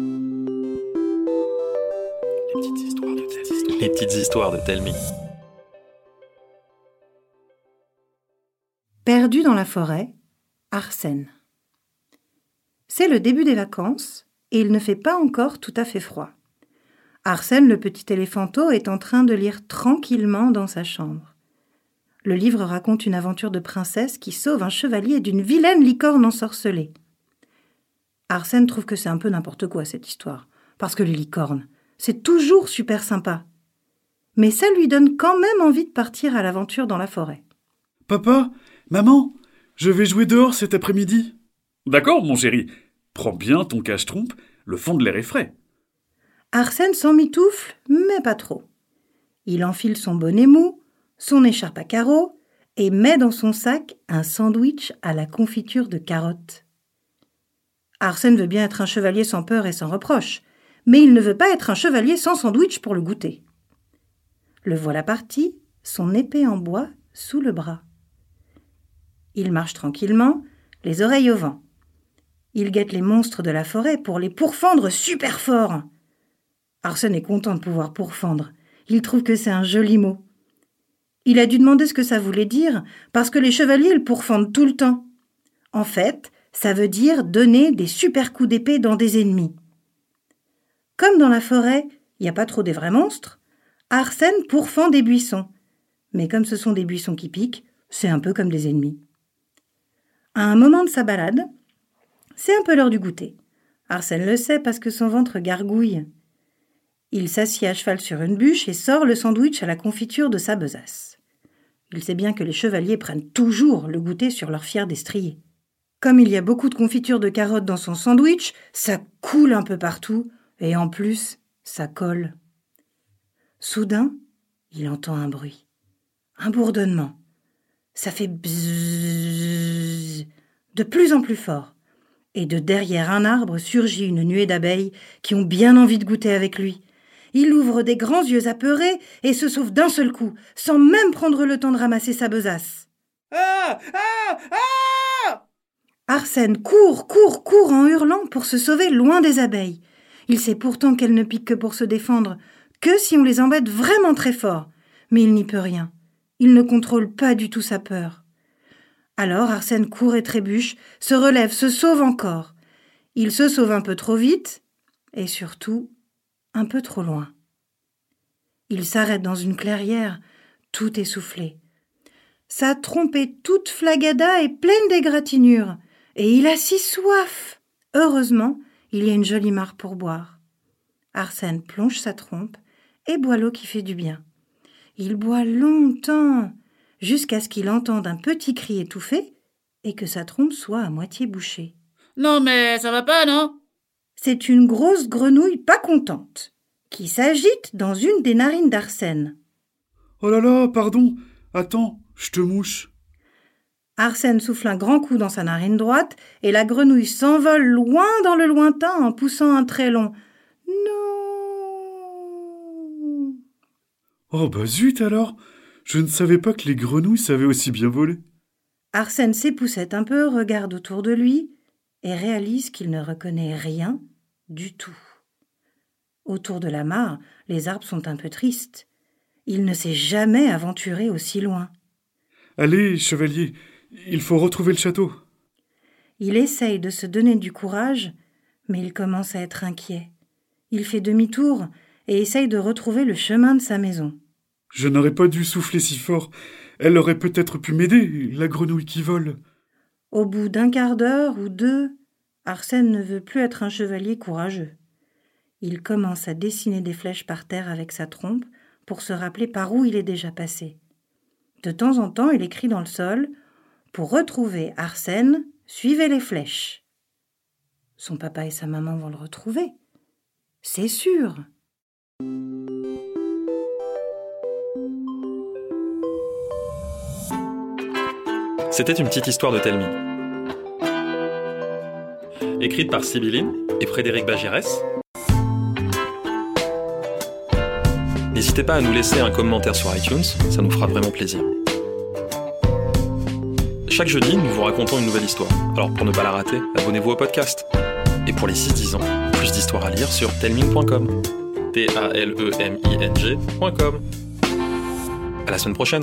Les petites histoires de Telmi. Les petites histoires de Telmi. Perdu dans la forêt, Arsène. C'est le début des vacances et il ne fait pas encore tout à fait froid. Arsène, le petit éléphanteau, est en train de lire tranquillement dans sa chambre. Le livre raconte une aventure de princesse qui sauve un chevalier d'une vilaine licorne ensorcelée. Arsène trouve que c'est un peu n'importe quoi cette histoire, parce que les licornes, c'est toujours super sympa. Mais ça lui donne quand même envie de partir à l'aventure dans la forêt. Papa, maman, je vais jouer dehors cet après-midi. D'accord, mon chéri. Prends bien ton cache-trompe, le fond de l'air est frais. Arsène s'emmitoufle, mais pas trop. Il enfile son bonnet mou, son écharpe à carreaux, et met dans son sac un sandwich à la confiture de carottes. Arsène veut bien être un chevalier sans peur et sans reproche, mais il ne veut pas être un chevalier sans sandwich pour le goûter. Le voilà parti, son épée en bois sous le bras. Il marche tranquillement, les oreilles au vent. Il guette les monstres de la forêt pour les pourfendre super fort. Arsène est content de pouvoir pourfendre. Il trouve que c'est un joli mot. Il a dû demander ce que ça voulait dire, parce que les chevaliers le pourfendent tout le temps. En fait, ça veut dire donner des super coups d'épée dans des ennemis. Comme dans la forêt, il n'y a pas trop des vrais monstres, Arsène pourfend des buissons. Mais comme ce sont des buissons qui piquent, c'est un peu comme des ennemis. À un moment de sa balade, c'est un peu l'heure du goûter. Arsène le sait parce que son ventre gargouille. Il s'assied à cheval sur une bûche et sort le sandwich à la confiture de sa besace. Il sait bien que les chevaliers prennent toujours le goûter sur leur fier destrier. Comme il y a beaucoup de confiture de carottes dans son sandwich, ça coule un peu partout, et en plus, ça colle. Soudain, il entend un bruit, un bourdonnement. Ça fait bzzz de plus en plus fort. Et de derrière un arbre surgit une nuée d'abeilles qui ont bien envie de goûter avec lui. Il ouvre des grands yeux apeurés et se sauve d'un seul coup, sans même prendre le temps de ramasser sa besace. Ah Ah Ah Arsène court, court, court en hurlant pour se sauver loin des abeilles. Il sait pourtant qu'elles ne piquent que pour se défendre, que si on les embête vraiment très fort. Mais il n'y peut rien. Il ne contrôle pas du tout sa peur. Alors Arsène court et trébuche, se relève, se sauve encore. Il se sauve un peu trop vite, et surtout un peu trop loin. Il s'arrête dans une clairière, tout essoufflé. Sa trompe toute flagada et pleine d'égratignures, et il a si soif. Heureusement, il y a une jolie mare pour boire. Arsène plonge sa trompe et boit l'eau qui fait du bien. Il boit longtemps, jusqu'à ce qu'il entende un petit cri étouffé et que sa trompe soit à moitié bouchée. Non mais ça va pas, non? C'est une grosse grenouille pas contente qui s'agite dans une des narines d'Arsène. Oh là là, pardon. Attends, je te mouche. Arsène souffle un grand coup dans sa narine droite et la grenouille s'envole loin dans le lointain en poussant un très long Non. Oh bah zut alors Je ne savais pas que les grenouilles savaient aussi bien voler. Arsène s'époussette un peu, regarde autour de lui et réalise qu'il ne reconnaît rien du tout. Autour de la mare, les arbres sont un peu tristes. Il ne s'est jamais aventuré aussi loin. Allez, chevalier, il faut retrouver le château. Il essaye de se donner du courage, mais il commence à être inquiet. Il fait demi-tour et essaye de retrouver le chemin de sa maison. Je n'aurais pas dû souffler si fort. Elle aurait peut-être pu m'aider, la grenouille qui vole. Au bout d'un quart d'heure ou deux, Arsène ne veut plus être un chevalier courageux. Il commence à dessiner des flèches par terre avec sa trompe pour se rappeler par où il est déjà passé. De temps en temps, il écrit dans le sol Pour retrouver Arsène, suivez les flèches. Son papa et sa maman vont le retrouver. C'est sûr. C'était une petite histoire de Telmi. Écrite par Sibylline et Frédéric Bagirès. N'hésitez pas à nous laisser un commentaire sur iTunes, ça nous fera vraiment plaisir. Chaque jeudi, nous vous racontons une nouvelle histoire. Alors pour ne pas la rater, abonnez-vous au podcast. Et pour les 6-10 ans, plus d'histoires à lire sur telming.com. T-A-L-E-M-I-N-G.com. À la semaine prochaine!